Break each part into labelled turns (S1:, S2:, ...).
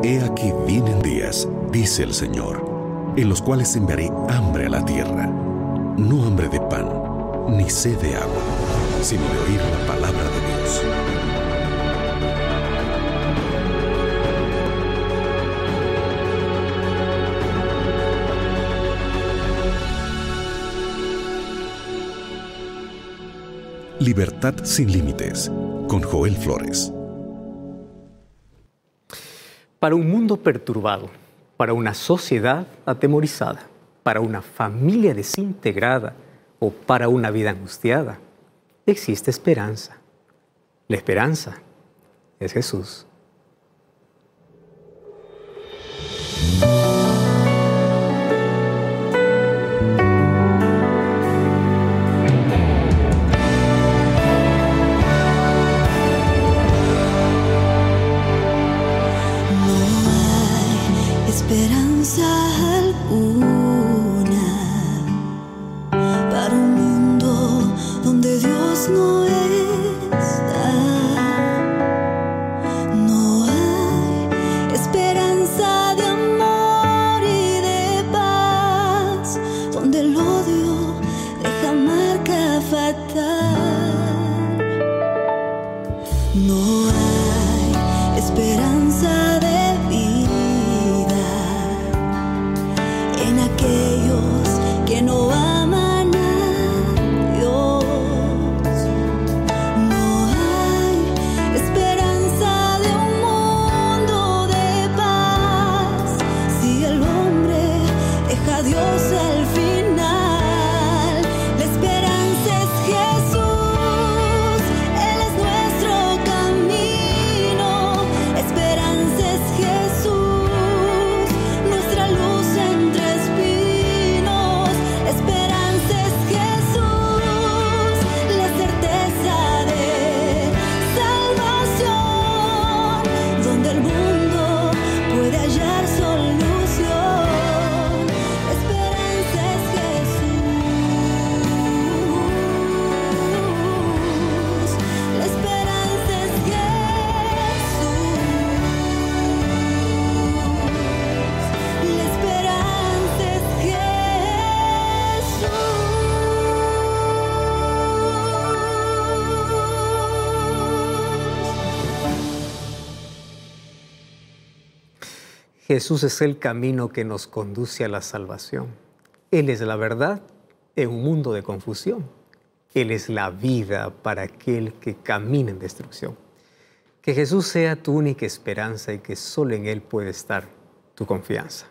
S1: He aquí vienen días, dice el Señor, en los cuales enviaré hambre a la tierra, no hambre de pan, ni sed de agua, sino de oír la palabra de Dios. Libertad sin límites, con Joel Flores.
S2: Para un mundo perturbado, para una sociedad atemorizada, para una familia desintegrada o para una vida angustiada, existe esperanza. La esperanza es Jesús. Jesús es el camino que nos conduce a la salvación. Él es la verdad en un mundo de confusión. Él es la vida para aquel que camina en destrucción. Que Jesús sea tu única esperanza y que solo en Él puede estar tu confianza.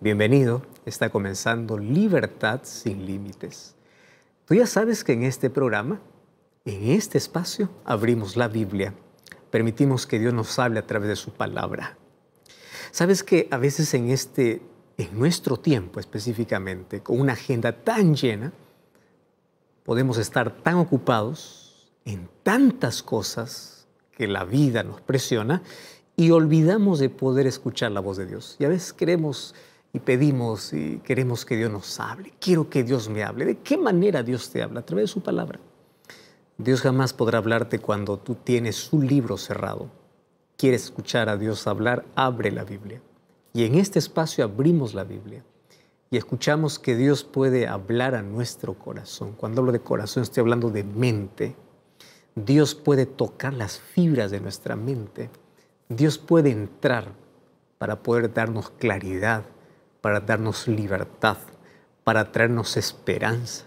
S2: Bienvenido, está comenzando Libertad sin Límites. Tú ya sabes que en este programa, en este espacio, abrimos la Biblia. Permitimos que Dios nos hable a través de su palabra Sabes que a veces en este, en nuestro tiempo específicamente, con una agenda tan llena, podemos estar tan ocupados en tantas cosas que la vida nos presiona y olvidamos de poder escuchar la voz de Dios. Y a veces queremos y pedimos y queremos que Dios nos hable. Quiero que Dios me hable. ¿De qué manera Dios te habla? A través de su palabra. Dios jamás podrá hablarte cuando tú tienes su libro cerrado quieres escuchar a Dios hablar, abre la Biblia. Y en este espacio abrimos la Biblia y escuchamos que Dios puede hablar a nuestro corazón. Cuando hablo de corazón estoy hablando de mente. Dios puede tocar las fibras de nuestra mente. Dios puede entrar para poder darnos claridad, para darnos libertad, para traernos esperanza.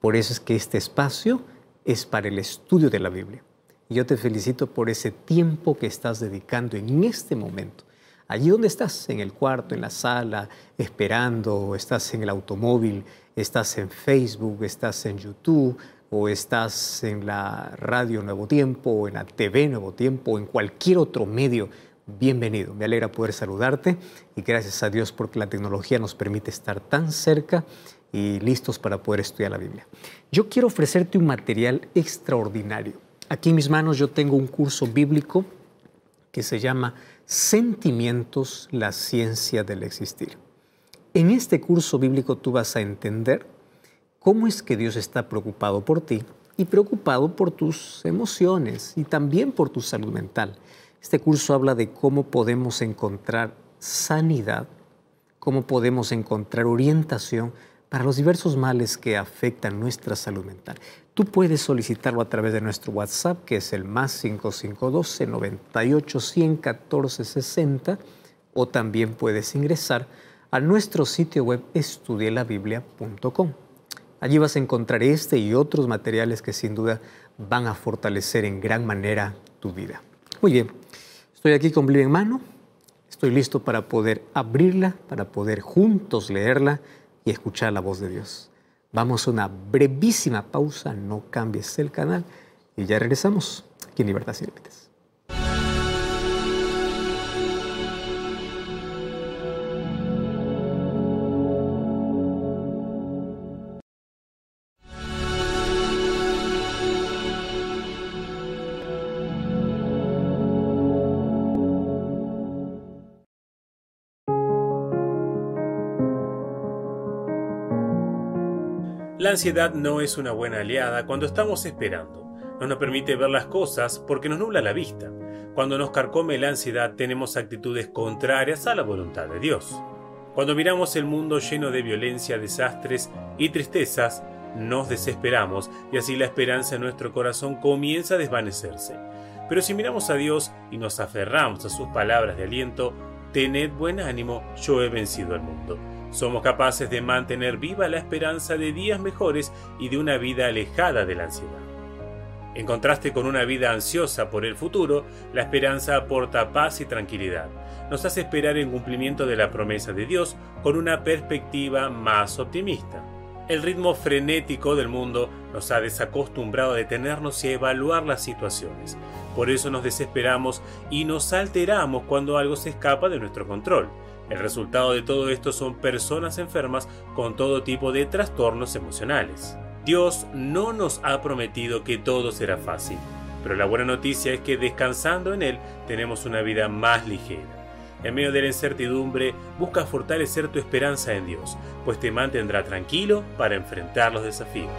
S2: Por eso es que este espacio es para el estudio de la Biblia. Yo te felicito por ese tiempo que estás dedicando en este momento. Allí donde estás, en el cuarto, en la sala, esperando, estás en el automóvil, estás en Facebook, estás en YouTube, o estás en la radio Nuevo Tiempo, o en la TV Nuevo Tiempo, o en cualquier otro medio, bienvenido. Me alegra poder saludarte y gracias a Dios porque la tecnología nos permite estar tan cerca y listos para poder estudiar la Biblia. Yo quiero ofrecerte un material extraordinario Aquí en mis manos yo tengo un curso bíblico que se llama Sentimientos, la ciencia del existir. En este curso bíblico tú vas a entender cómo es que Dios está preocupado por ti y preocupado por tus emociones y también por tu salud mental. Este curso habla de cómo podemos encontrar sanidad, cómo podemos encontrar orientación para los diversos males que afectan nuestra salud mental. Tú puedes solicitarlo a través de nuestro WhatsApp, que es el más 5512 98 114 60, o también puedes ingresar a nuestro sitio web estudielabiblia.com. Allí vas a encontrar este y otros materiales que sin duda van a fortalecer en gran manera tu vida. Muy bien, estoy aquí con Biblia en mano, estoy listo para poder abrirla, para poder juntos leerla y escuchar la voz de Dios. Vamos a una brevísima pausa, no cambies el canal y ya regresamos aquí en Libertad sin Límites.
S3: Ansiedad no es una buena aliada cuando estamos esperando. No nos permite ver las cosas porque nos nubla la vista. Cuando nos carcome la ansiedad tenemos actitudes contrarias a la voluntad de Dios. Cuando miramos el mundo lleno de violencia, desastres y tristezas, nos desesperamos y así la esperanza en nuestro corazón comienza a desvanecerse. Pero si miramos a Dios y nos aferramos a sus palabras de aliento, tened buen ánimo, yo he vencido al mundo somos capaces de mantener viva la esperanza de días mejores y de una vida alejada de la ansiedad. En contraste con una vida ansiosa por el futuro, la esperanza aporta paz y tranquilidad. Nos hace esperar en cumplimiento de la promesa de Dios con una perspectiva más optimista. El ritmo frenético del mundo nos ha desacostumbrado a detenernos y a evaluar las situaciones. Por eso nos desesperamos y nos alteramos cuando algo se escapa de nuestro control. El resultado de todo esto son personas enfermas con todo tipo de trastornos emocionales. Dios no nos ha prometido que todo será fácil, pero la buena noticia es que descansando en Él tenemos una vida más ligera. En medio de la incertidumbre, busca fortalecer tu esperanza en Dios, pues te mantendrá tranquilo para enfrentar los desafíos.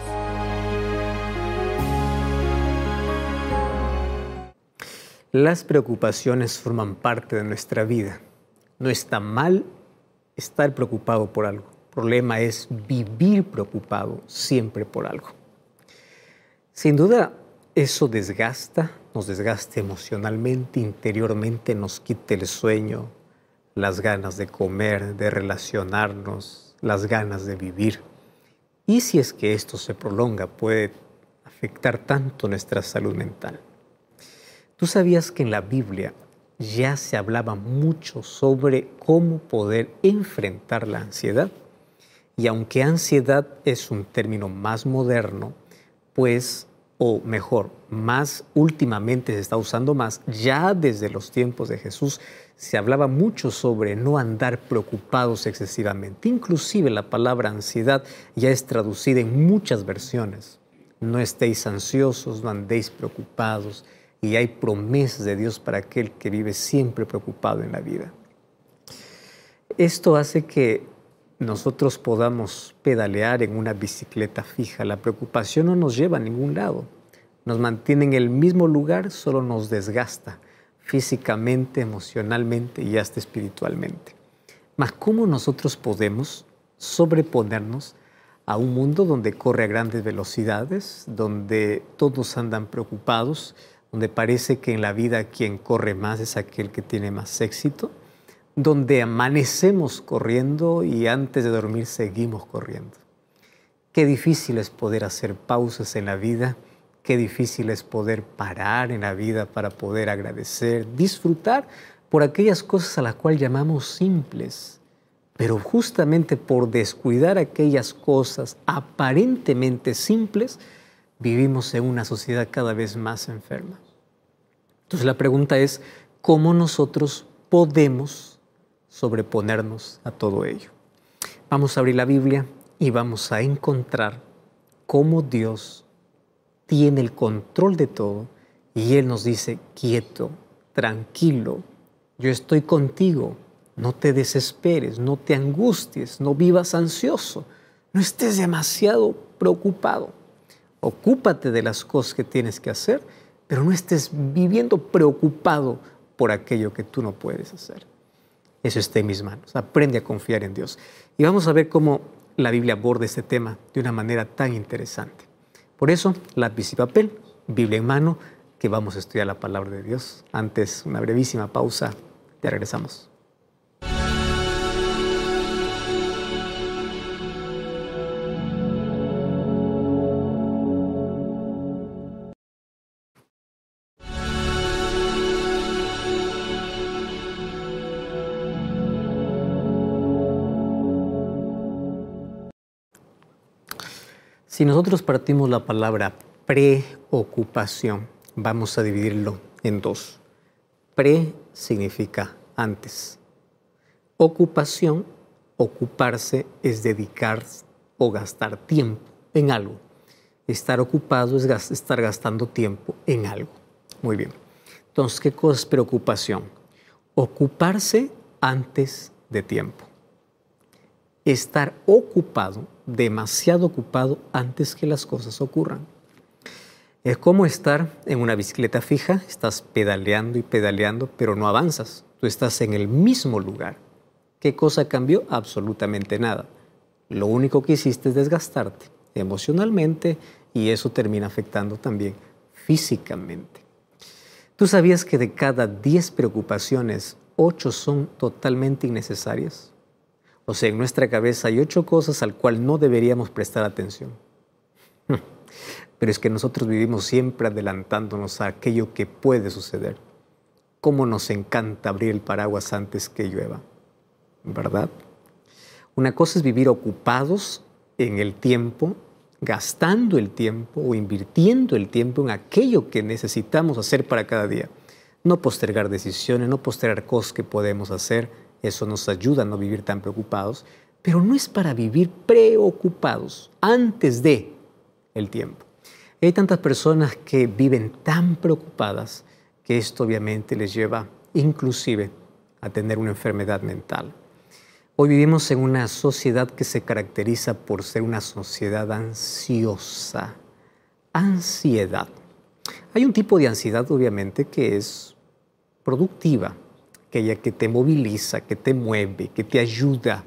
S2: Las preocupaciones forman parte de nuestra vida. No está mal estar preocupado por algo. El problema es vivir preocupado siempre por algo. Sin duda, eso desgasta, nos desgasta emocionalmente, interiormente, nos quita el sueño, las ganas de comer, de relacionarnos, las ganas de vivir. Y si es que esto se prolonga, puede afectar tanto nuestra salud mental. ¿Tú sabías que en la Biblia ya se hablaba mucho sobre cómo poder enfrentar la ansiedad. Y aunque ansiedad es un término más moderno, pues, o mejor, más últimamente se está usando más, ya desde los tiempos de Jesús se hablaba mucho sobre no andar preocupados excesivamente. Inclusive la palabra ansiedad ya es traducida en muchas versiones. No estéis ansiosos, no andéis preocupados y hay promesas de Dios para aquel que vive siempre preocupado en la vida. Esto hace que nosotros podamos pedalear en una bicicleta fija. La preocupación no nos lleva a ningún lado. Nos mantiene en el mismo lugar, solo nos desgasta físicamente, emocionalmente y hasta espiritualmente. Mas ¿cómo nosotros podemos sobreponernos a un mundo donde corre a grandes velocidades, donde todos andan preocupados, donde parece que en la vida quien corre más es aquel que tiene más éxito, donde amanecemos corriendo y antes de dormir seguimos corriendo. Qué difícil es poder hacer pausas en la vida, qué difícil es poder parar en la vida para poder agradecer, disfrutar por aquellas cosas a las cuales llamamos simples. Pero justamente por descuidar aquellas cosas aparentemente simples, vivimos en una sociedad cada vez más enferma. Entonces la pregunta es, ¿cómo nosotros podemos sobreponernos a todo ello? Vamos a abrir la Biblia y vamos a encontrar cómo Dios tiene el control de todo y Él nos dice, quieto, tranquilo, yo estoy contigo, no te desesperes, no te angusties, no vivas ansioso, no estés demasiado preocupado. Ocúpate de las cosas que tienes que hacer pero no estés viviendo preocupado por aquello que tú no puedes hacer. Eso está en mis manos. Aprende a confiar en Dios. Y vamos a ver cómo la Biblia aborda este tema de una manera tan interesante. Por eso, lápiz y papel, Biblia en mano, que vamos a estudiar la palabra de Dios. Antes, una brevísima pausa. Ya regresamos. Si nosotros partimos la palabra preocupación, vamos a dividirlo en dos. Pre significa antes. Ocupación, ocuparse es dedicar o gastar tiempo en algo. Estar ocupado es estar gastando tiempo en algo. Muy bien. Entonces, ¿qué cosa es preocupación? Ocuparse antes de tiempo. Estar ocupado demasiado ocupado antes que las cosas ocurran. Es como estar en una bicicleta fija, estás pedaleando y pedaleando, pero no avanzas. Tú estás en el mismo lugar. ¿Qué cosa cambió? Absolutamente nada. Lo único que hiciste es desgastarte emocionalmente y eso termina afectando también físicamente. ¿Tú sabías que de cada 10 preocupaciones, 8 son totalmente innecesarias? O sea, en nuestra cabeza hay ocho cosas al cual no deberíamos prestar atención. Pero es que nosotros vivimos siempre adelantándonos a aquello que puede suceder. ¿Cómo nos encanta abrir el paraguas antes que llueva? ¿Verdad? Una cosa es vivir ocupados en el tiempo, gastando el tiempo o invirtiendo el tiempo en aquello que necesitamos hacer para cada día. No postergar decisiones, no postergar cosas que podemos hacer, eso nos ayuda a no vivir tan preocupados, pero no es para vivir preocupados antes de el tiempo. Hay tantas personas que viven tan preocupadas que esto obviamente les lleva inclusive a tener una enfermedad mental. Hoy vivimos en una sociedad que se caracteriza por ser una sociedad ansiosa. Ansiedad. Hay un tipo de ansiedad obviamente que es productiva, aquella que te moviliza, que te mueve, que te ayuda,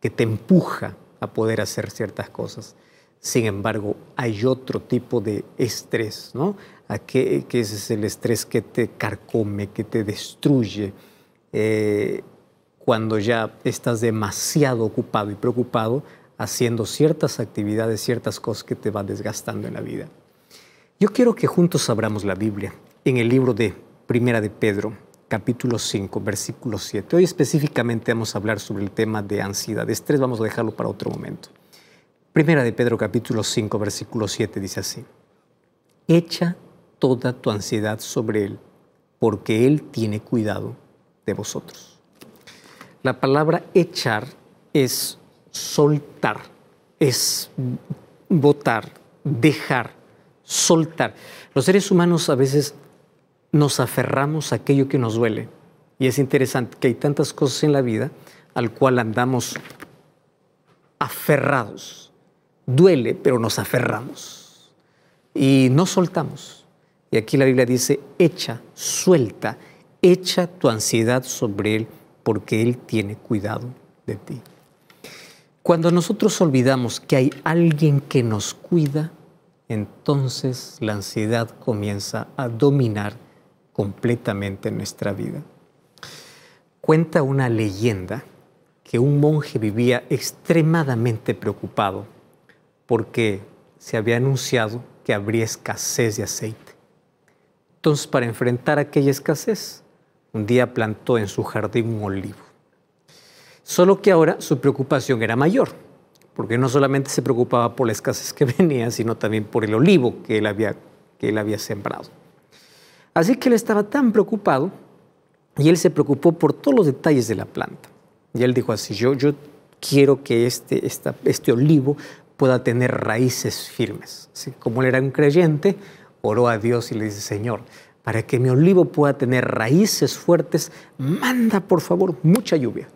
S2: que te empuja a poder hacer ciertas cosas. Sin embargo, hay otro tipo de estrés, ¿no? Que, ese es el estrés que te carcome, que te destruye, eh, cuando ya estás demasiado ocupado y preocupado haciendo ciertas actividades, ciertas cosas que te van desgastando en la vida. Yo quiero que juntos abramos la Biblia en el libro de Primera de Pedro, capítulo 5, versículo 7. Hoy específicamente vamos a hablar sobre el tema de ansiedad. Estrés vamos a dejarlo para otro momento. Primera de Pedro capítulo 5, versículo 7 dice así. Echa toda tu ansiedad sobre Él, porque Él tiene cuidado de vosotros. La palabra echar es soltar, es botar, dejar, soltar. Los seres humanos a veces nos aferramos a aquello que nos duele. Y es interesante que hay tantas cosas en la vida al cual andamos aferrados. Duele, pero nos aferramos. Y no soltamos. Y aquí la Biblia dice, echa, suelta, echa tu ansiedad sobre Él, porque Él tiene cuidado de ti. Cuando nosotros olvidamos que hay alguien que nos cuida, entonces la ansiedad comienza a dominar completamente en nuestra vida. Cuenta una leyenda que un monje vivía extremadamente preocupado porque se había anunciado que habría escasez de aceite. Entonces, para enfrentar aquella escasez, un día plantó en su jardín un olivo. Solo que ahora su preocupación era mayor, porque no solamente se preocupaba por la escasez que venía, sino también por el olivo que él había, que él había sembrado. Así que él estaba tan preocupado y él se preocupó por todos los detalles de la planta. Y él dijo así, yo, yo quiero que este, este olivo pueda tener raíces firmes. Así, como él era un creyente, oró a Dios y le dice, Señor, para que mi olivo pueda tener raíces fuertes, manda por favor mucha lluvia.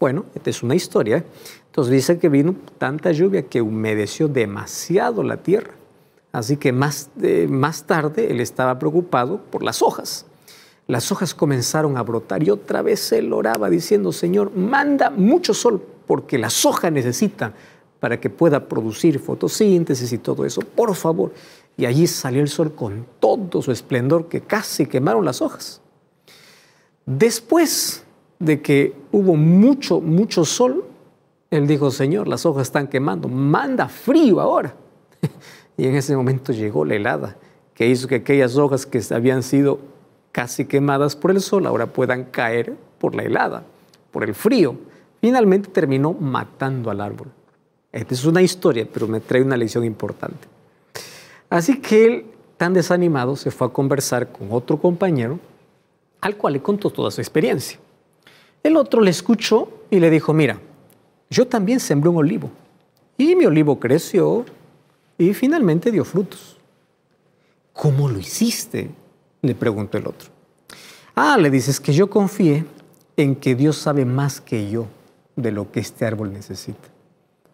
S2: Bueno, esta es una historia. Entonces dice que vino tanta lluvia que humedeció demasiado la tierra. Así que más, más tarde él estaba preocupado por las hojas. las hojas comenzaron a brotar y otra vez él oraba diciendo, Señor, manda mucho sol porque las hojas necesitan para que pueda producir fotosíntesis y todo eso, por favor. Y allí salió el sol con todo su esplendor que casi quemaron las hojas. Después de que hubo mucho, mucho sol, él dijo, Señor, las hojas están quemando, manda frío ahora. y en ese momento llegó la helada, que hizo que aquellas hojas que habían sido casi quemadas por el sol, ahora puedan caer por la helada, por el frío. Finalmente terminó matando al árbol. Esta es una historia, pero me trae una lección importante. Así que él, tan desanimado, se fue a conversar con otro compañero, al cual le contó toda su experiencia. El otro le escuchó y le dijo, mira, yo también sembré un olivo, y mi olivo creció y finalmente dio frutos. ¿Cómo lo hiciste? Le preguntó el otro. Ah, le dices que yo confié en que Dios sabe más que yo de lo que este árbol necesita.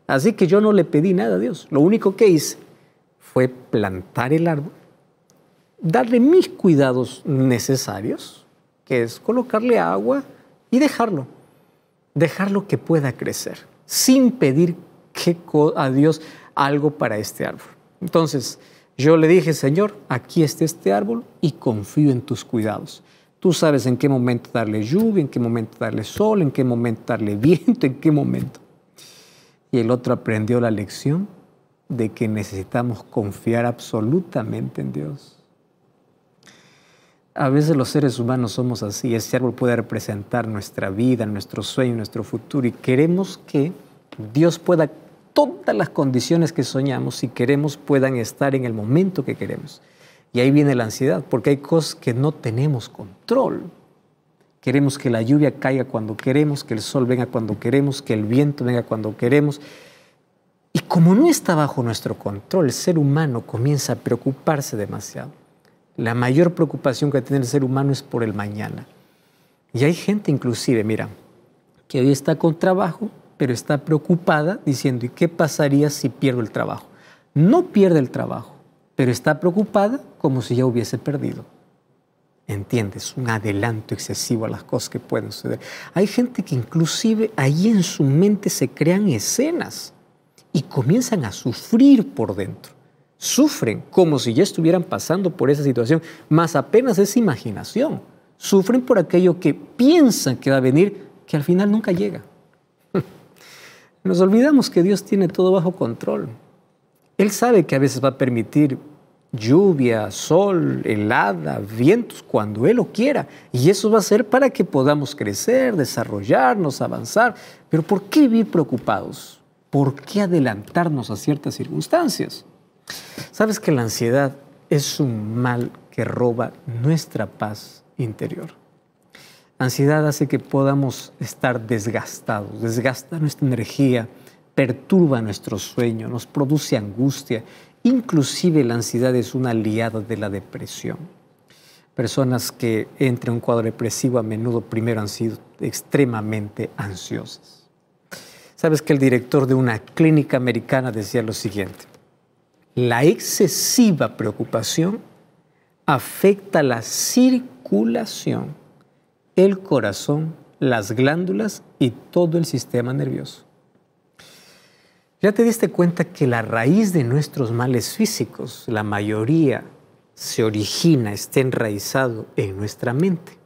S2: Así que yo no le pedí nada a Dios. Lo único que hice fue plantar el árbol, darle mis cuidados necesarios, que es colocarle agua y dejarlo, dejarlo que pueda crecer, sin pedir a Dios algo para este árbol. Entonces, yo le dije, Señor, aquí está este árbol y confío en tus cuidados. Tú sabes en qué momento darle lluvia, en qué momento darle sol, en qué momento darle viento, en qué momento. Y el otro aprendió la lección de que necesitamos confiar absolutamente en Dios. A veces los seres humanos somos así. Este árbol puede representar nuestra vida, nuestro sueño, nuestro futuro y queremos que Dios pueda todas las condiciones que soñamos, si queremos, puedan estar en el momento que queremos. Y ahí viene la ansiedad, porque hay cosas que no tenemos control. Queremos que la lluvia caiga cuando queremos, que el sol venga cuando queremos, que el viento venga cuando queremos. Y como no está bajo nuestro control, el ser humano comienza a preocuparse demasiado. La mayor preocupación que tiene el ser humano es por el mañana. Y hay gente inclusive, mira, que hoy está con trabajo, pero está preocupada diciendo, ¿y qué pasaría si pierdo el trabajo? No pierde el trabajo, pero está preocupada como si ya hubiese perdido. ¿Entiendes? Un adelanto excesivo a las cosas que pueden suceder. Hay gente que inclusive ahí en su mente se crean escenas y comienzan a sufrir por dentro. Sufren como si ya estuvieran pasando por esa situación, más apenas es imaginación. Sufren por aquello que piensan que va a venir, que al final nunca llega. Nos olvidamos que Dios tiene todo bajo control. Él sabe que a veces va a permitir lluvia, sol, helada, vientos, cuando Él lo quiera. Y eso va a ser para que podamos crecer, desarrollarnos, avanzar. Pero ¿por qué vivir preocupados? ¿Por qué adelantarnos a ciertas circunstancias? Sabes que la ansiedad es un mal que roba nuestra paz interior ansiedad hace que podamos estar desgastados, desgasta nuestra energía, perturba nuestro sueño, nos produce angustia. Inclusive la ansiedad es una aliada de la depresión. Personas que entran en un cuadro depresivo a menudo primero han sido extremadamente ansiosas. Sabes que el director de una clínica americana decía lo siguiente, la excesiva preocupación afecta la circulación el corazón, las glándulas y todo el sistema nervioso. Ya te diste cuenta que la raíz de nuestros males físicos, la mayoría se origina, está enraizado en nuestra mente,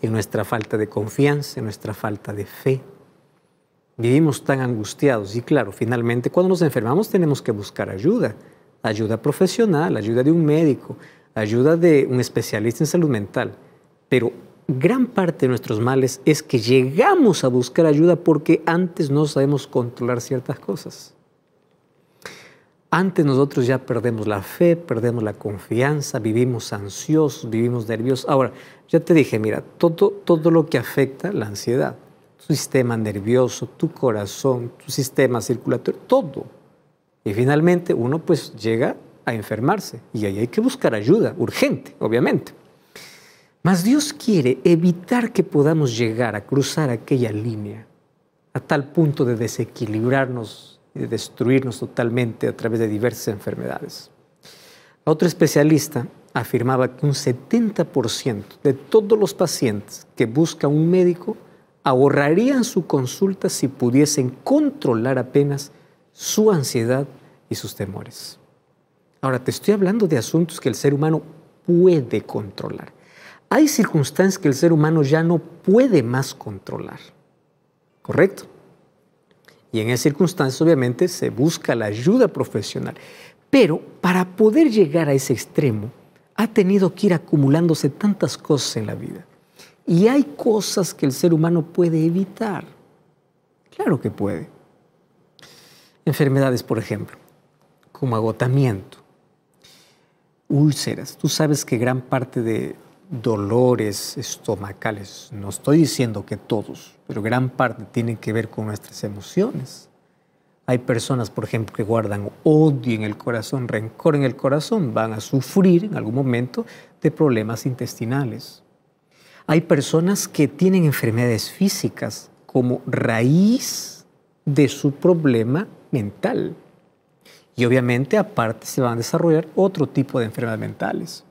S2: en nuestra falta de confianza, en nuestra falta de fe. Vivimos tan angustiados y claro, finalmente cuando nos enfermamos tenemos que buscar ayuda, ayuda profesional, ayuda de un médico, ayuda de un especialista en salud mental, pero gran parte de nuestros males es que llegamos a buscar ayuda porque antes no sabemos controlar ciertas cosas. Antes nosotros ya perdemos la fe, perdemos la confianza, vivimos ansiosos, vivimos nerviosos. Ahora, ya te dije, mira, todo, todo lo que afecta la ansiedad, tu sistema nervioso, tu corazón, tu sistema circulatorio, todo. Y finalmente uno pues llega a enfermarse y ahí hay que buscar ayuda, urgente, obviamente. Mas Dios quiere evitar que podamos llegar a cruzar aquella línea a tal punto de desequilibrarnos y de destruirnos totalmente a través de diversas enfermedades. Otro especialista afirmaba que un 70% de todos los pacientes que buscan un médico ahorrarían su consulta si pudiesen controlar apenas su ansiedad y sus temores. Ahora, te estoy hablando de asuntos que el ser humano puede controlar. Hay circunstancias que el ser humano ya no puede más controlar. ¿Correcto? Y en esas circunstancias obviamente se busca la ayuda profesional. Pero para poder llegar a ese extremo, ha tenido que ir acumulándose tantas cosas en la vida. Y hay cosas que el ser humano puede evitar. Claro que puede. Enfermedades, por ejemplo, como agotamiento, úlceras. Tú sabes que gran parte de dolores estomacales, no estoy diciendo que todos, pero gran parte tienen que ver con nuestras emociones. Hay personas, por ejemplo, que guardan odio en el corazón, rencor en el corazón, van a sufrir en algún momento de problemas intestinales. Hay personas que tienen enfermedades físicas como raíz de su problema mental. Y obviamente aparte se van a desarrollar otro tipo de enfermedades mentales,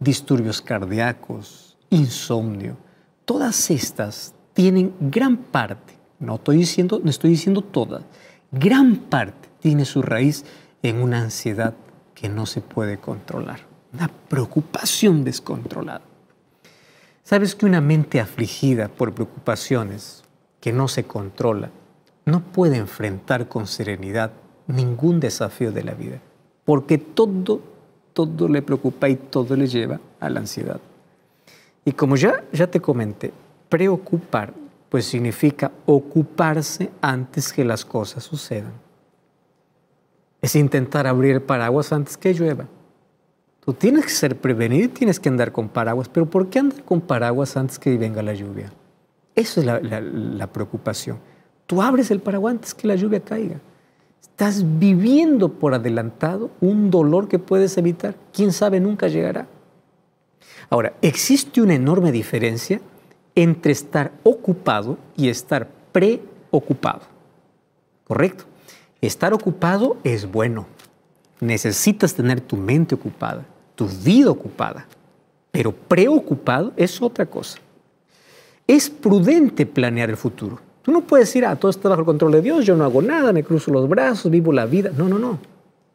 S2: disturbios cardíacos, insomnio. Todas estas tienen gran parte, no estoy diciendo, no estoy diciendo todas, gran parte tiene su raíz en una ansiedad que no se puede controlar, una preocupación descontrolada. ¿Sabes que una mente afligida por preocupaciones que no se controla no puede enfrentar con serenidad ningún desafío de la vida? Porque todo, todo le preocupa y todo le lleva a la ansiedad. Y como ya, ya te comenté, preocupar pues significa ocuparse antes que las cosas sucedan. Es intentar abrir paraguas antes que llueva. Tú tienes que ser prevenido y tienes que andar con paraguas, pero ¿por qué andar con paraguas antes que venga la lluvia? Eso es la, la preocupación. Tú abres el paraguas antes que la lluvia caiga. Estás viviendo por adelantado un dolor que puedes evitar. ¿Quién sabe nunca llegará? Ahora, existe una enorme diferencia entre estar ocupado y estar preocupado. ¿Correcto? Estar ocupado es bueno. Necesitas tener tu mente ocupada tu vida ocupada, pero preocupado es otra cosa. Es prudente planear el futuro. Tú no puedes decir, ah, todo está bajo el control de Dios, yo no hago nada, me cruzo los brazos, vivo la vida. No, no, no.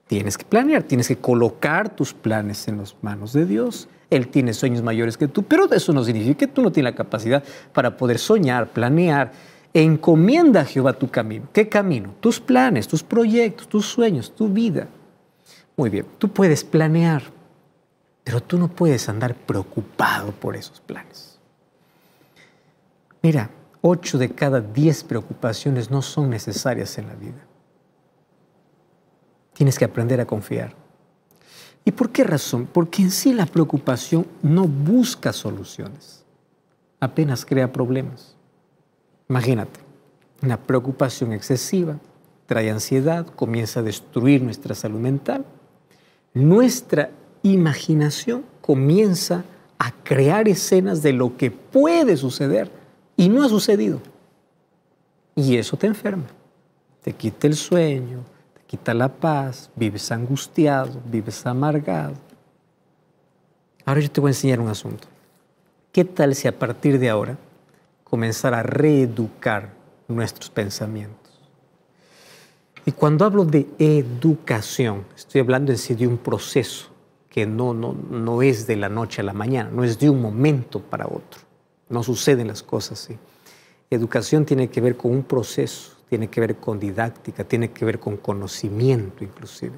S2: Tienes que planear, tienes que colocar tus planes en las manos de Dios. Él tiene sueños mayores que tú, pero eso no significa que tú no tienes la capacidad para poder soñar, planear. Encomienda a Jehová tu camino. ¿Qué camino? Tus planes, tus proyectos, tus sueños, tu vida. Muy bien, tú puedes planear, pero tú no puedes andar preocupado por esos planes. Mira, ocho de cada diez preocupaciones no son necesarias en la vida. Tienes que aprender a confiar. ¿Y por qué razón? Porque en sí la preocupación no busca soluciones, apenas crea problemas. Imagínate, una preocupación excesiva trae ansiedad, comienza a destruir nuestra salud mental. Nuestra imaginación comienza a crear escenas de lo que puede suceder y no ha sucedido. Y eso te enferma. Te quita el sueño, te quita la paz, vives angustiado, vives amargado. Ahora yo te voy a enseñar un asunto. ¿Qué tal si a partir de ahora comenzar a reeducar nuestros pensamientos? Y cuando hablo de educación, estoy hablando en sí de un proceso que no, no, no es de la noche a la mañana, no es de un momento para otro. No suceden las cosas así. Educación tiene que ver con un proceso, tiene que ver con didáctica, tiene que ver con conocimiento inclusive.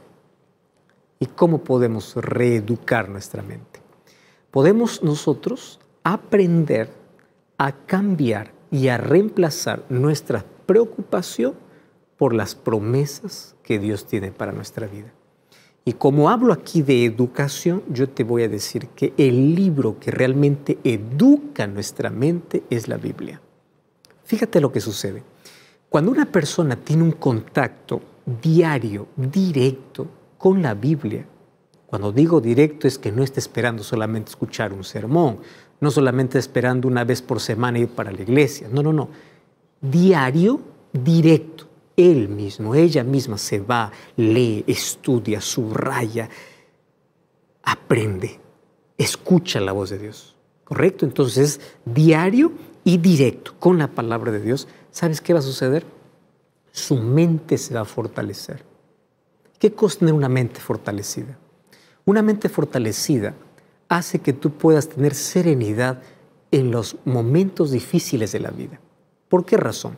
S2: ¿Y cómo podemos reeducar nuestra mente? Podemos nosotros aprender a cambiar y a reemplazar nuestra preocupación por las promesas que Dios tiene para nuestra vida. Y como hablo aquí de educación, yo te voy a decir que el libro que realmente educa nuestra mente es la Biblia. Fíjate lo que sucede. Cuando una persona tiene un contacto diario, directo con la Biblia, cuando digo directo es que no está esperando solamente escuchar un sermón, no solamente esperando una vez por semana ir para la iglesia, no, no, no. Diario, directo él mismo, ella misma se va, lee, estudia, subraya, aprende escucha la voz de Dios. ¿Correcto? Entonces, diario y directo con la palabra de Dios, ¿sabes qué va a suceder? Su mente se va a fortalecer. ¿Qué cosa tener una mente fortalecida? Una mente fortalecida hace que tú puedas tener serenidad en los momentos difíciles de la vida. ¿Por qué razón?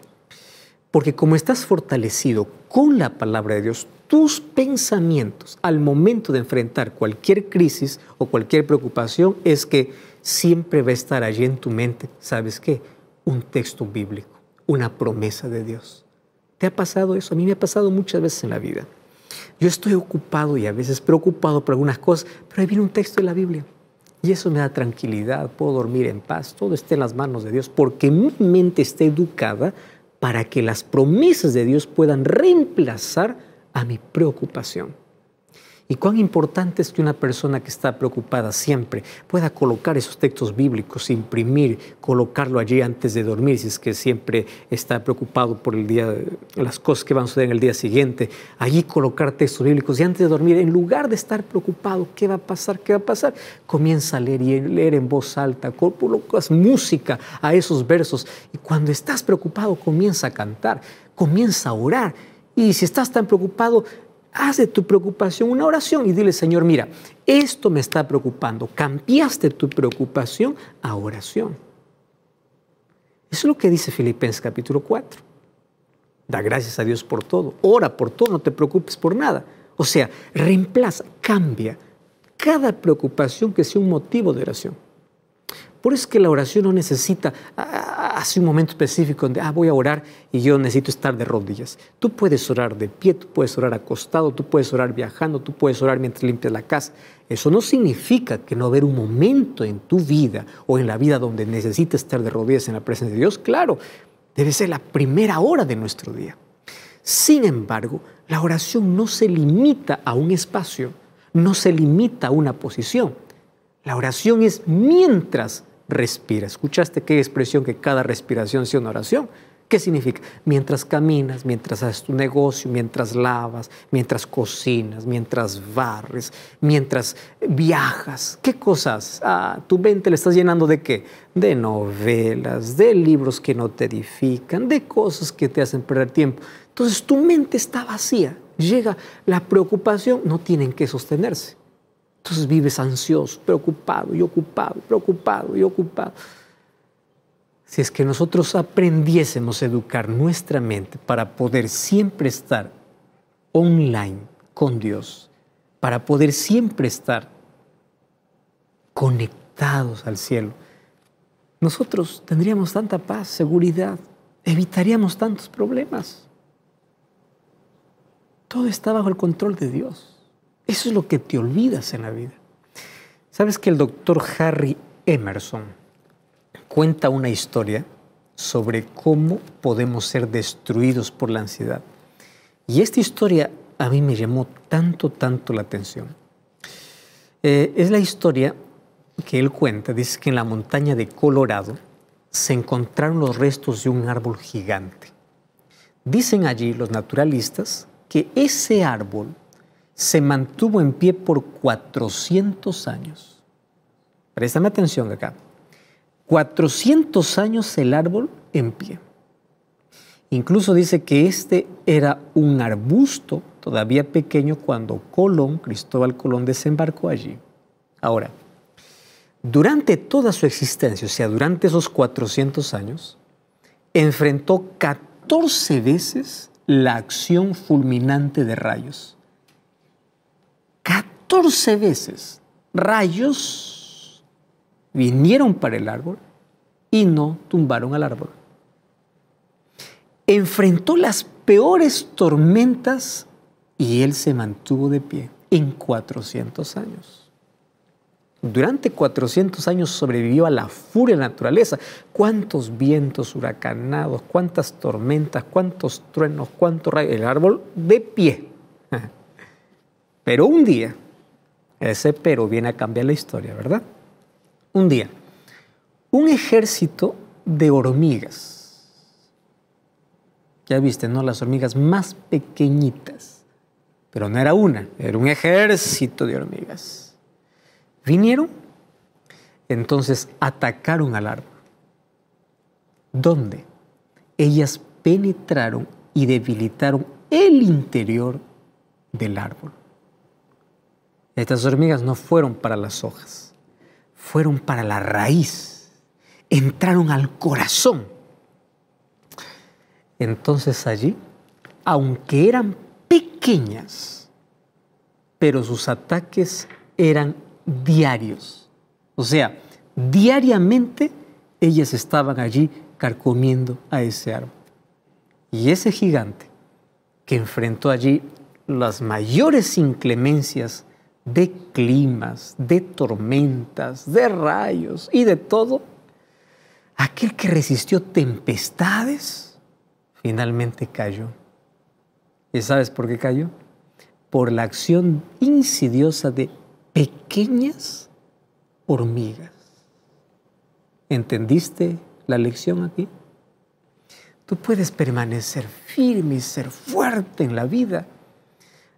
S2: Porque como estás fortalecido con la palabra de Dios, tus pensamientos al momento de enfrentar cualquier crisis o cualquier preocupación es que siempre va a estar allí en tu mente, ¿sabes qué? Un texto bíblico, una promesa de Dios. ¿Te ha pasado eso? A mí me ha pasado muchas veces en la vida. Yo estoy ocupado y a veces preocupado por algunas cosas, pero ahí viene un texto de la Biblia. Y eso me da tranquilidad, puedo dormir en paz, todo está en las manos de Dios, porque mi mente está educada para que las promesas de Dios puedan reemplazar a mi preocupación. Y cuán importante es que una persona que está preocupada siempre pueda colocar esos textos bíblicos, imprimir, colocarlo allí antes de dormir, si es que siempre está preocupado por el día, las cosas que van a suceder en el día siguiente. Allí colocar textos bíblicos y antes de dormir, en lugar de estar preocupado, ¿qué va a pasar? ¿Qué va a pasar? Comienza a leer y leer en voz alta, colocas música a esos versos y cuando estás preocupado comienza a cantar, comienza a orar. Y si estás tan preocupado, haz de tu preocupación una oración y dile, Señor, mira, esto me está preocupando. Cambiaste tu preocupación a oración. Eso es lo que dice Filipenses capítulo 4. Da gracias a Dios por todo. Ora por todo, no te preocupes por nada. O sea, reemplaza, cambia cada preocupación que sea un motivo de oración. Por eso es que la oración no necesita hace un momento específico donde ah, voy a orar y yo necesito estar de rodillas. Tú puedes orar de pie, tú puedes orar acostado, tú puedes orar viajando, tú puedes orar mientras limpias la casa. Eso no significa que no haber un momento en tu vida o en la vida donde necesites estar de rodillas en la presencia de Dios. Claro, debe ser la primera hora de nuestro día. Sin embargo, la oración no se limita a un espacio, no se limita a una posición. La oración es mientras respira. ¿Escuchaste qué expresión que cada respiración sea una oración? ¿Qué significa? Mientras caminas, mientras haces tu negocio, mientras lavas, mientras cocinas, mientras barres, mientras viajas. ¿Qué cosas? Ah, tu mente le estás llenando de qué? De novelas, de libros que no te edifican, de cosas que te hacen perder tiempo. Entonces tu mente está vacía. Llega la preocupación, no tienen que sostenerse. Entonces vives ansioso, preocupado y ocupado, preocupado y ocupado. Si es que nosotros aprendiésemos a educar nuestra mente para poder siempre estar online con Dios, para poder siempre estar conectados al cielo, nosotros tendríamos tanta paz, seguridad, evitaríamos tantos problemas. Todo está bajo el control de Dios. Eso es lo que te olvidas en la vida. ¿Sabes que el doctor Harry Emerson cuenta una historia sobre cómo podemos ser destruidos por la ansiedad? Y esta historia a mí me llamó tanto, tanto la atención. Eh, es la historia que él cuenta, dice que en la montaña de Colorado se encontraron los restos de un árbol gigante. Dicen allí los naturalistas que ese árbol se mantuvo en pie por 400 años. Préstame atención acá. 400 años el árbol en pie. Incluso dice que este era un arbusto todavía pequeño cuando Colón, Cristóbal Colón, desembarcó allí. Ahora, durante toda su existencia, o sea, durante esos 400 años, enfrentó 14 veces la acción fulminante de rayos. 14 veces rayos vinieron para el árbol y no tumbaron al árbol. Enfrentó las peores tormentas y él se mantuvo de pie en 400 años. Durante 400 años sobrevivió a la furia de la naturaleza. ¿Cuántos vientos huracanados, cuántas tormentas, cuántos truenos, cuántos rayos? El árbol de pie. Pero un día, ese pero viene a cambiar la historia, ¿verdad? Un día, un ejército de hormigas, ya viste, ¿no? Las hormigas más pequeñitas, pero no era una, era un ejército de hormigas. Vinieron Entonces atacaron al árbol. ¿Dónde? Ellas penetraron y debilitaron el interior del árbol. Estas hormigas no fueron para las hojas, fueron para la raíz, entraron al corazón. Entonces allí, aunque eran pequeñas, pero sus ataques eran diarios. O sea, diariamente ellas estaban allí carcomiendo a ese árbol. Y ese gigante que enfrentó allí las mayores inclemencias de climas, de tormentas, de rayos y de todo, aquel que resistió tempestades, finalmente cayó. ¿Y sabes por qué cayó? Por la acción insidiosa de pequeñas hormigas. ¿Entendiste la lección aquí? Tú puedes permanecer firme y ser fuerte en la vida.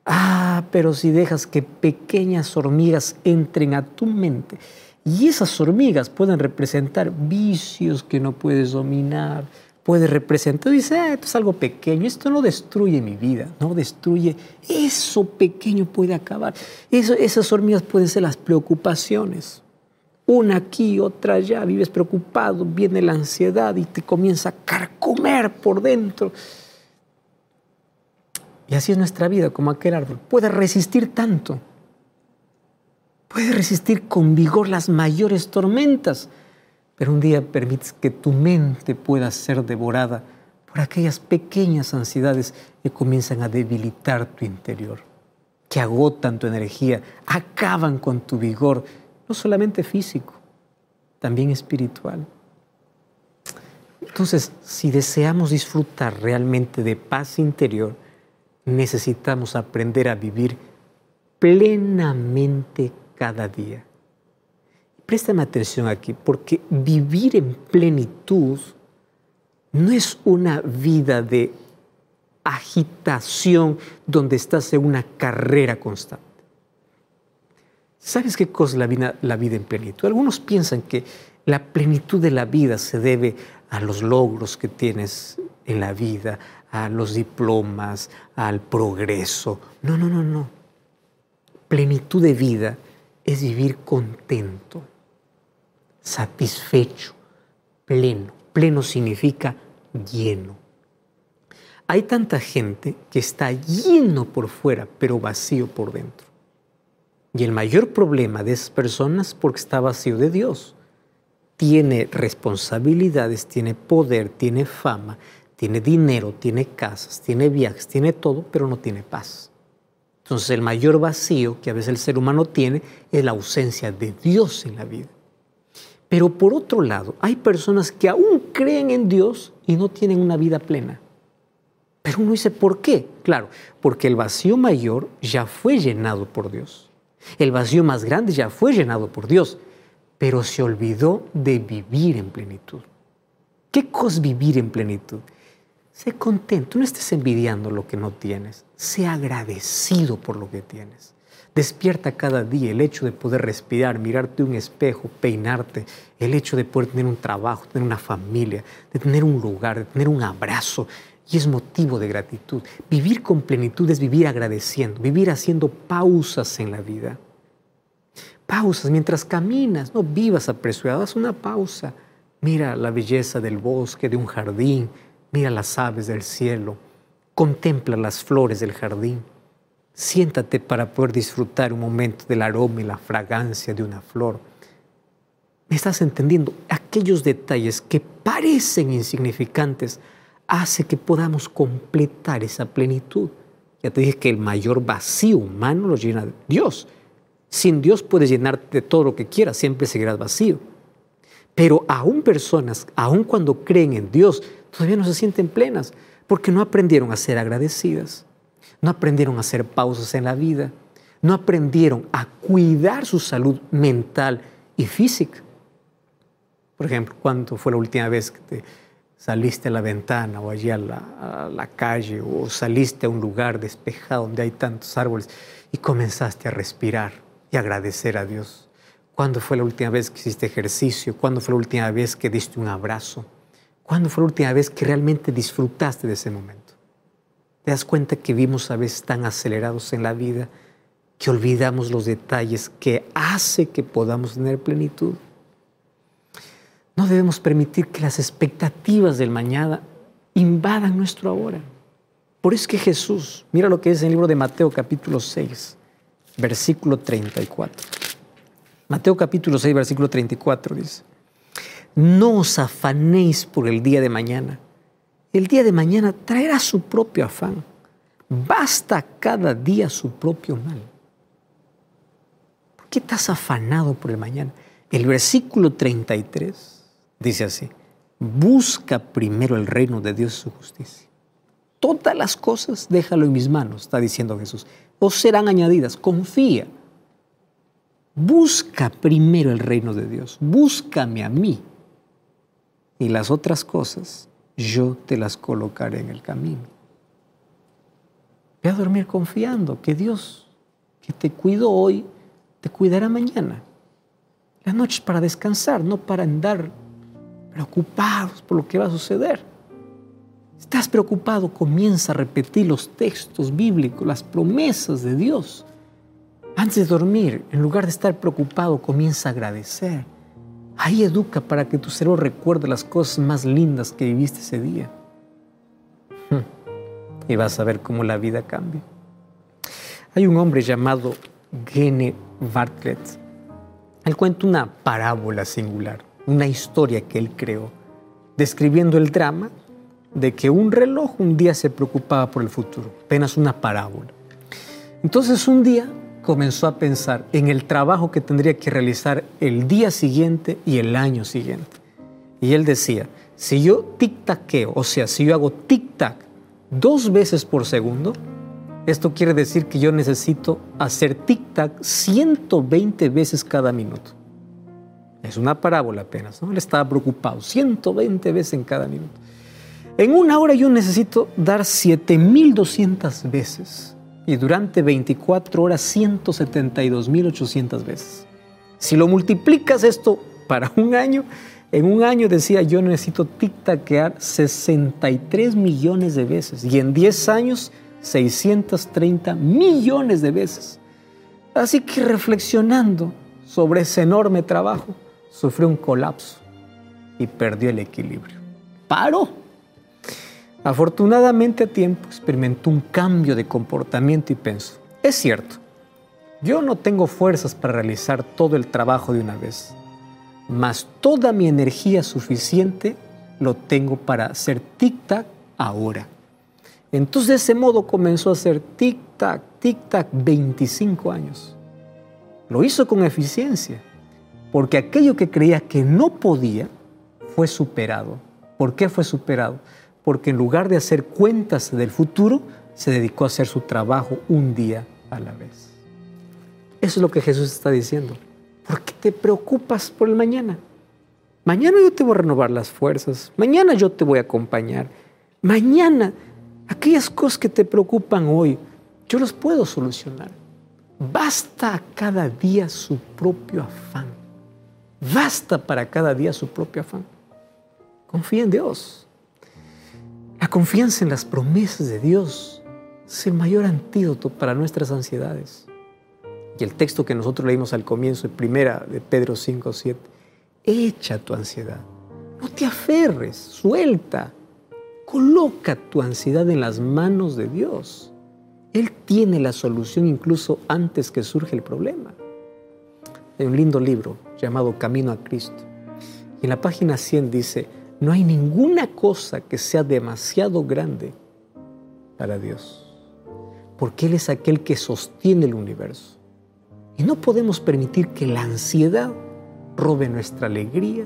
S2: Ah, pero si dejas que pequeñas hormigas entren a tu mente y esas hormigas pueden representar vicios que no puedes dominar, puede representar, dice, ah, esto es algo pequeño, esto no destruye mi vida, no destruye, eso pequeño puede acabar. Esas hormigas pueden ser las preocupaciones. Una aquí, otra allá, vives preocupado, viene la ansiedad y te comienza a carcomer por dentro. Y así es nuestra vida, como aquel árbol. Puede resistir tanto. Puede resistir con vigor las mayores tormentas pero un día permites que tu mente pueda ser devorada por aquellas pequeñas ansiedades que comienzan a debilitar tu interior, que agotan tu energía, acaban con tu vigor, no solamente físico, también espiritual. Entonces, si deseamos disfrutar realmente de paz interior, necesitamos aprender a vivir plenamente cada día Préstame atención aquí, porque vivir en plenitud no es una vida de agitación donde estás en una carrera constante. ¿Sabes qué cosa es la vida, la vida en plenitud? Algunos piensan que la plenitud de la vida se debe a los logros que tienes en la vida, a los diplomas, al progreso. No, no, no, no. Plenitud de vida es vivir contento, satisfecho, pleno. Pleno significa lleno. Hay tanta gente que está lleno por fuera, pero vacío por dentro. Y el mayor problema de esas personas es porque está vacío de Dios. Tiene responsabilidades, tiene poder, tiene fama, tiene dinero, tiene casas, tiene viajes, tiene todo, pero no tiene paz. Entonces el mayor vacío que a veces el ser humano tiene es la ausencia de Dios en la vida. Pero por otro lado, hay personas que aún creen en Dios y no tienen una vida plena. Pero uno dice, ¿por qué? Claro, porque el vacío mayor ya fue llenado por Dios. El vacío más grande ya fue llenado por Dios, pero se olvidó de vivir en plenitud. ¿Qué cosa es vivir en plenitud? Sé contento, no estés envidiando lo que no tienes, sé agradecido por lo que tienes. Despierta cada día el hecho de poder respirar, mirarte un espejo, peinarte, el hecho de poder tener un trabajo, tener una familia, de tener un lugar, de tener un abrazo. Y es motivo de gratitud. Vivir con plenitud es vivir agradeciendo, vivir haciendo pausas en la vida. Pausas mientras caminas, no vivas apresurado, haz una pausa. Mira la belleza del bosque, de un jardín, mira las aves del cielo, contempla las flores del jardín. Siéntate para poder disfrutar un momento del aroma y la fragancia de una flor. ¿Me estás entendiendo? Aquellos detalles que parecen insignificantes hace que podamos completar esa plenitud. Ya te dije que el mayor vacío humano lo llena Dios. Sin Dios puedes llenarte de todo lo que quieras, siempre seguirás vacío. Pero aún personas, aún cuando creen en Dios, todavía no se sienten plenas porque no aprendieron a ser agradecidas no aprendieron a hacer pausas en la vida, no aprendieron a cuidar su salud mental y física. Por ejemplo, ¿cuándo fue la última vez que te saliste a la ventana o allí a la, a la calle o saliste a un lugar despejado donde hay tantos árboles y comenzaste a respirar y agradecer a Dios? ¿Cuándo fue la última vez que hiciste ejercicio? ¿Cuándo fue la última vez que diste un abrazo? ¿Cuándo fue la última vez que realmente disfrutaste de ese momento? ¿Te das cuenta que vivimos a veces tan acelerados en la vida que olvidamos los detalles que hace que podamos tener plenitud? No debemos permitir que las expectativas del mañana invadan nuestro ahora. Por eso es que Jesús, mira lo que es en el libro de Mateo capítulo 6, versículo 34. Mateo capítulo 6, versículo 34 dice, no os afanéis por el día de mañana. El día de mañana traerá su propio afán. Basta cada día su propio mal. ¿Por qué estás afanado por el mañana? El versículo 33 dice así, busca primero el reino de Dios y su justicia. Todas las cosas déjalo en mis manos, está diciendo Jesús, o serán añadidas. Confía. Busca primero el reino de Dios, búscame a mí. Y las otras cosas yo te las colocaré en el camino. Ve a dormir confiando que Dios, que te cuidó hoy, te cuidará mañana. La noche es para descansar, no para andar preocupados por lo que va a suceder. Estás preocupado, comienza a repetir los textos bíblicos, las promesas de Dios. Antes de dormir, en lugar de estar preocupado, comienza a agradecer. Ahí educa para que tu cerebro recuerde las cosas más lindas que viviste ese día. Y vas a ver cómo la vida cambia. Hay un hombre llamado Gene Bartlett. Él cuenta una parábola singular, una historia que él creó, describiendo el drama de que un reloj un día se preocupaba por el futuro, apenas una parábola. Entonces un día comenzó a pensar en el trabajo que tendría que realizar el día siguiente y el año siguiente. Y él decía, si yo tic-taqueo, o sea, si yo hago tic-tac dos veces por segundo, esto quiere decir que yo necesito hacer tic-tac 120 veces cada minuto. Es una parábola apenas, ¿no? Él estaba preocupado, 120 veces en cada minuto. En una hora yo necesito dar 7200 veces y durante 24 horas 172.800 veces. Si lo multiplicas esto para un año, en un año decía yo necesito tic-taquear 63 millones de veces y en 10 años 630 millones de veces. Así que reflexionando sobre ese enorme trabajo, sufrió un colapso y perdió el equilibrio. Paró Afortunadamente a tiempo experimentó un cambio de comportamiento y pensó, es cierto, yo no tengo fuerzas para realizar todo el trabajo de una vez, mas toda mi energía suficiente lo tengo para hacer tic-tac ahora. Entonces de ese modo comenzó a hacer tic-tac, tic-tac 25 años. Lo hizo con eficiencia, porque aquello que creía que no podía fue superado. ¿Por qué fue superado? Porque en lugar de hacer cuentas del futuro, se dedicó a hacer su trabajo un día a la vez. Eso es lo que Jesús está diciendo. ¿Por qué te preocupas por el mañana? Mañana yo te voy a renovar las fuerzas. Mañana yo te voy a acompañar. Mañana, aquellas cosas que te preocupan hoy, yo las puedo solucionar. Basta cada día su propio afán. Basta para cada día su propio afán. Confía en Dios. Confianza en las promesas de Dios es el mayor antídoto para nuestras ansiedades. Y el texto que nosotros leímos al comienzo, de primera de Pedro 5, 7, echa tu ansiedad. No te aferres, suelta. Coloca tu ansiedad en las manos de Dios. Él tiene la solución incluso antes que surge el problema. Hay un lindo libro llamado Camino a Cristo. Y en la página 100 dice, no hay ninguna cosa que sea demasiado grande para Dios, porque Él es aquel que sostiene el universo. Y no podemos permitir que la ansiedad robe nuestra alegría,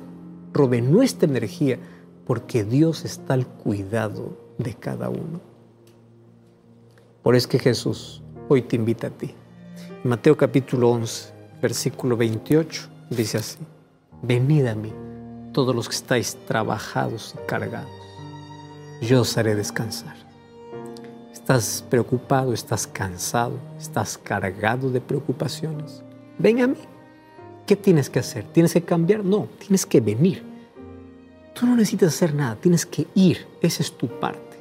S2: robe nuestra energía, porque Dios está al cuidado de cada uno. Por eso que Jesús hoy te invita a ti. Mateo capítulo 11, versículo 28, dice así, venid a mí todos los que estáis trabajados y cargados, yo os haré descansar. ¿Estás preocupado? ¿Estás cansado? ¿Estás cargado de preocupaciones? Ven a mí. ¿Qué tienes que hacer? ¿Tienes que cambiar? No, tienes que venir. Tú no necesitas hacer nada, tienes que ir. Esa es tu parte.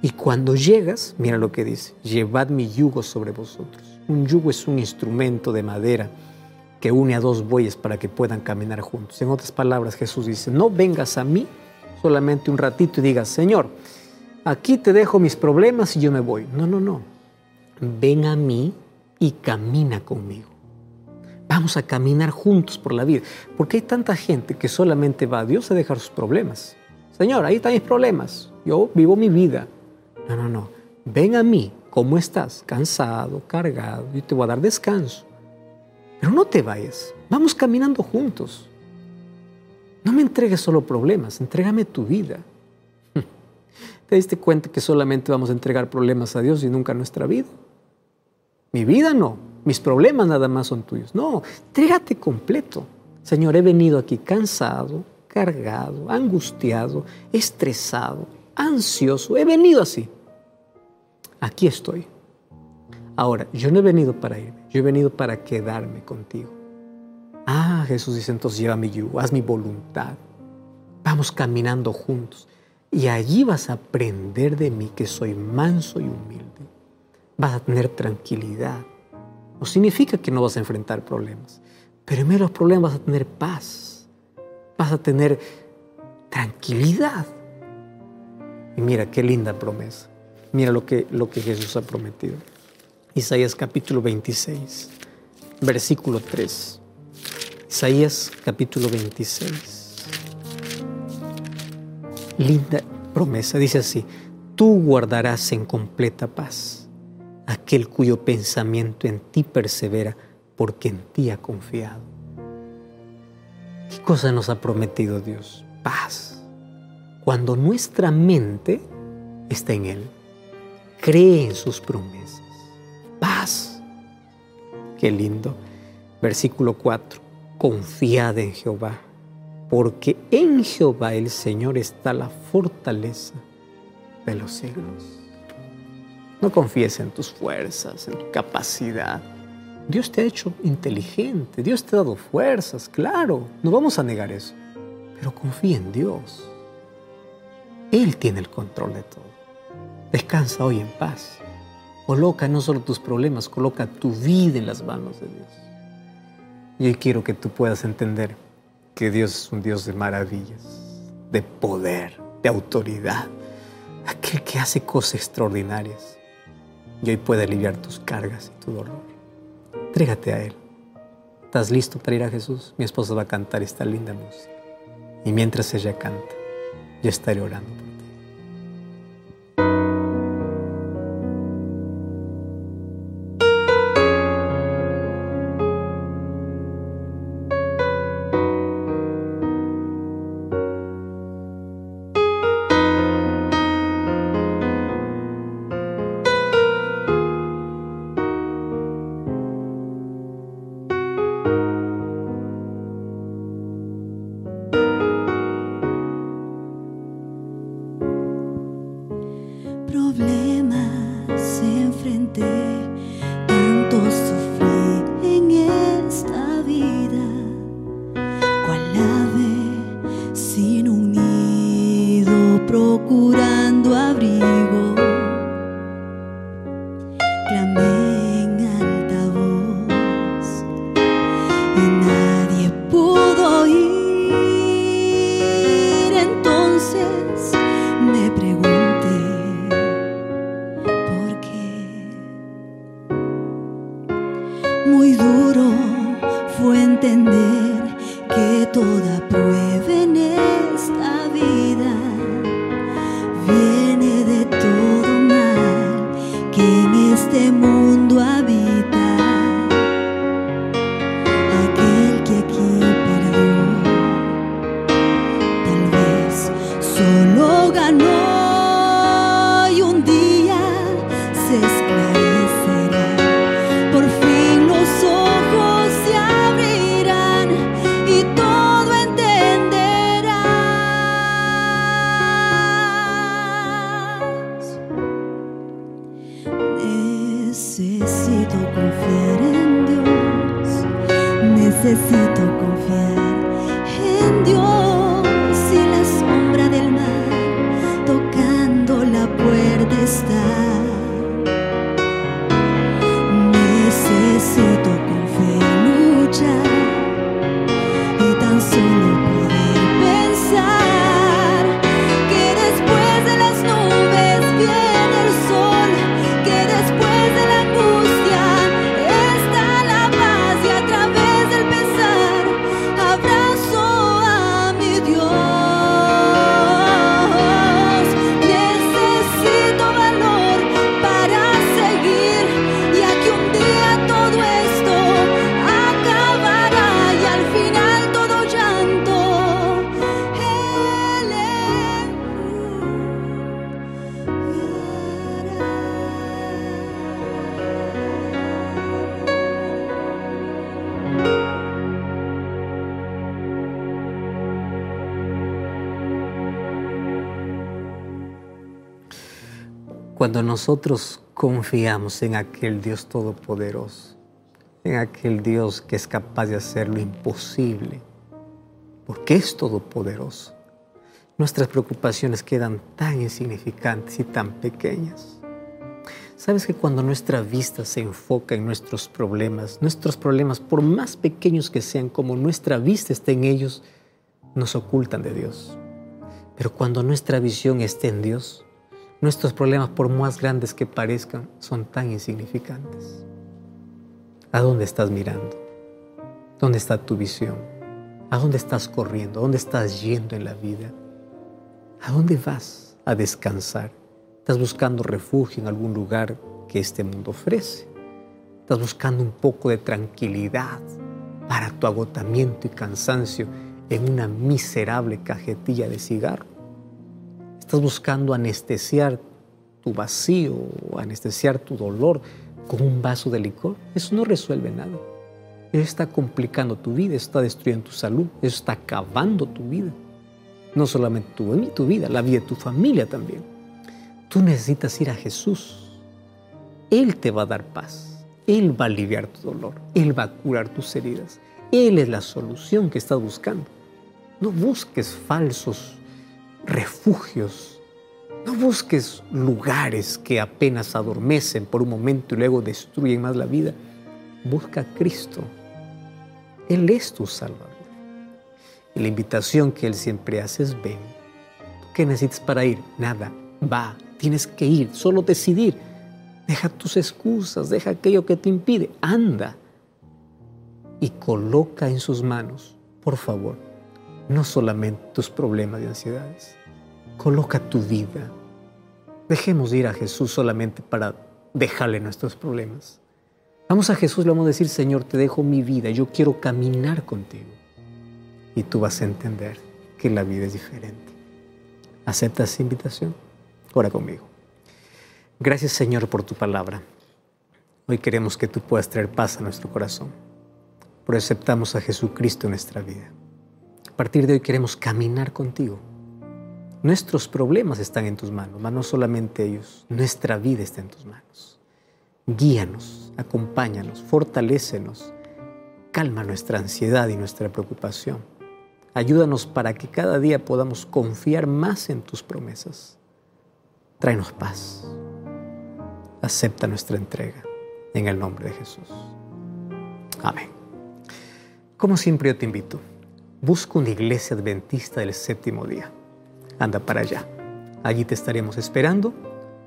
S2: Y cuando llegas, mira lo que dice, llevad mi yugo sobre vosotros. Un yugo es un instrumento de madera que une a dos bueyes para que puedan caminar juntos. En otras palabras, Jesús dice, no vengas a mí solamente un ratito y digas, Señor, aquí te dejo mis problemas y yo me voy. No, no, no. Ven a mí y camina conmigo. Vamos a caminar juntos por la vida. Porque hay tanta gente que solamente va a Dios a dejar sus problemas. Señor, ahí están mis problemas. Yo vivo mi vida. No, no, no. Ven a mí. ¿Cómo estás? Cansado, cargado. Yo te voy a dar descanso. Pero no te vayas. Vamos caminando juntos. No me entregues solo problemas, entrégame tu vida. ¿Te diste cuenta que solamente vamos a entregar problemas a Dios y nunca nuestra vida? Mi vida no, mis problemas nada más son tuyos. No, entrégate completo. Señor, he venido aquí cansado, cargado, angustiado, estresado, ansioso. He venido así. Aquí estoy. Ahora, yo no he venido para irme, yo he venido para quedarme contigo. Ah, Jesús dice, entonces lleva mi yugo, haz mi voluntad. Vamos caminando juntos. Y allí vas a aprender de mí que soy manso y humilde. Vas a tener tranquilidad. No significa que no vas a enfrentar problemas, pero en medio de los problemas vas a tener paz. Vas a tener tranquilidad. Y mira qué linda promesa. Mira lo que, lo que Jesús ha prometido. Isaías capítulo 26, versículo 3. Isaías capítulo 26. Linda promesa, dice así, tú guardarás en completa paz aquel cuyo pensamiento en ti persevera porque en ti ha confiado. ¿Qué cosa nos ha prometido Dios? Paz. Cuando nuestra mente está en Él, cree en sus promesas. Paz. Qué lindo. Versículo 4 confiad en Jehová, porque en Jehová el Señor está la fortaleza de los siglos. No confíes en tus fuerzas, en tu capacidad. Dios te ha hecho inteligente, Dios te ha dado fuerzas, claro, no vamos a negar eso, pero confía en Dios. Él tiene el control de todo. Descansa hoy en paz. Coloca no solo tus problemas, coloca tu vida en las manos de Dios. Y hoy quiero que tú puedas entender que Dios es un Dios de maravillas, de poder, de autoridad, aquel que hace cosas extraordinarias. Y hoy puede aliviar tus cargas y tu dolor. Entrégate a Él. ¿Estás listo para ir a Jesús? Mi esposa va a cantar esta linda música. Y mientras ella canta, yo estaré orando. frente. Nosotros confiamos en aquel Dios todopoderoso, en aquel Dios que es capaz de hacer lo imposible, porque es todopoderoso, nuestras preocupaciones quedan tan insignificantes y tan pequeñas. Sabes que cuando nuestra vista se enfoca en nuestros problemas, nuestros problemas, por más pequeños que sean, como nuestra vista está en ellos, nos ocultan de Dios. Pero cuando nuestra visión está en Dios, nuestros problemas, por más grandes que parezcan, son tan insignificantes. ¿A dónde estás mirando? ¿Dónde está tu visión? ¿A dónde estás corriendo? ¿A dónde estás yendo en la vida? ¿A dónde vas a descansar? ¿Estás buscando refugio en algún lugar que este mundo ofrece? ¿Estás buscando un poco de tranquilidad para tu agotamiento y cansancio en una miserable cajetilla de cigarro? ¿Estás buscando anestesiar tu vacío anestesiar tu dolor con un vaso de licor? Eso no resuelve nada. Eso está complicando tu vida, está destruyendo tu salud, eso está acabando tu vida. No solamente tu, tu vida, la vida de tu familia también. Tú necesitas ir a Jesús. Él te va a dar paz. Él va a aliviar tu dolor. Él va a curar tus heridas. Él es la solución que estás buscando. No busques falsos refugios. No busques lugares que apenas adormecen por un momento y luego destruyen más la vida. Busca a Cristo. Él es tu Salvador. Y la invitación que Él siempre hace es ven. ¿Qué necesitas para ir? Nada. Va. Tienes que ir. Solo decidir. Deja tus excusas. Deja aquello que te impide. Anda. Y coloca en sus manos, por favor, no solamente tus problemas de ansiedades. Coloca tu vida. Dejemos de ir a Jesús solamente para dejarle nuestros problemas. Vamos a Jesús, le vamos a decir, Señor, te dejo mi vida, yo quiero caminar contigo. Y tú vas a entender que la vida es diferente. ¿Aceptas esa invitación? Ora conmigo. Gracias, Señor, por tu palabra. Hoy queremos que tú puedas traer paz a nuestro corazón. Por eso aceptamos a Jesucristo en nuestra vida. A partir de hoy queremos caminar contigo. Nuestros problemas están en tus manos, mas no solamente ellos, nuestra vida está en tus manos. Guíanos, acompáñanos, fortalécenos, calma nuestra ansiedad y nuestra preocupación. Ayúdanos para que cada día podamos confiar más en tus promesas. Tráenos paz. Acepta nuestra entrega en el nombre de Jesús. Amén. Como siempre yo te invito, busca una iglesia adventista del séptimo día. Anda para allá. Allí te estaremos esperando,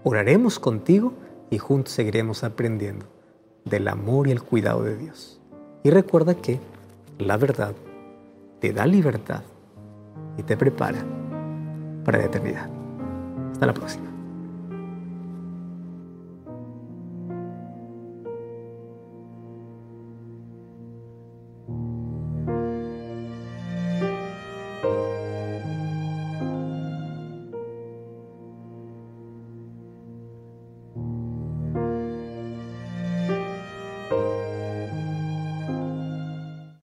S2: oraremos contigo y juntos seguiremos aprendiendo del amor y el cuidado de Dios. Y recuerda que la verdad te da libertad y te prepara para la eternidad. Hasta la próxima.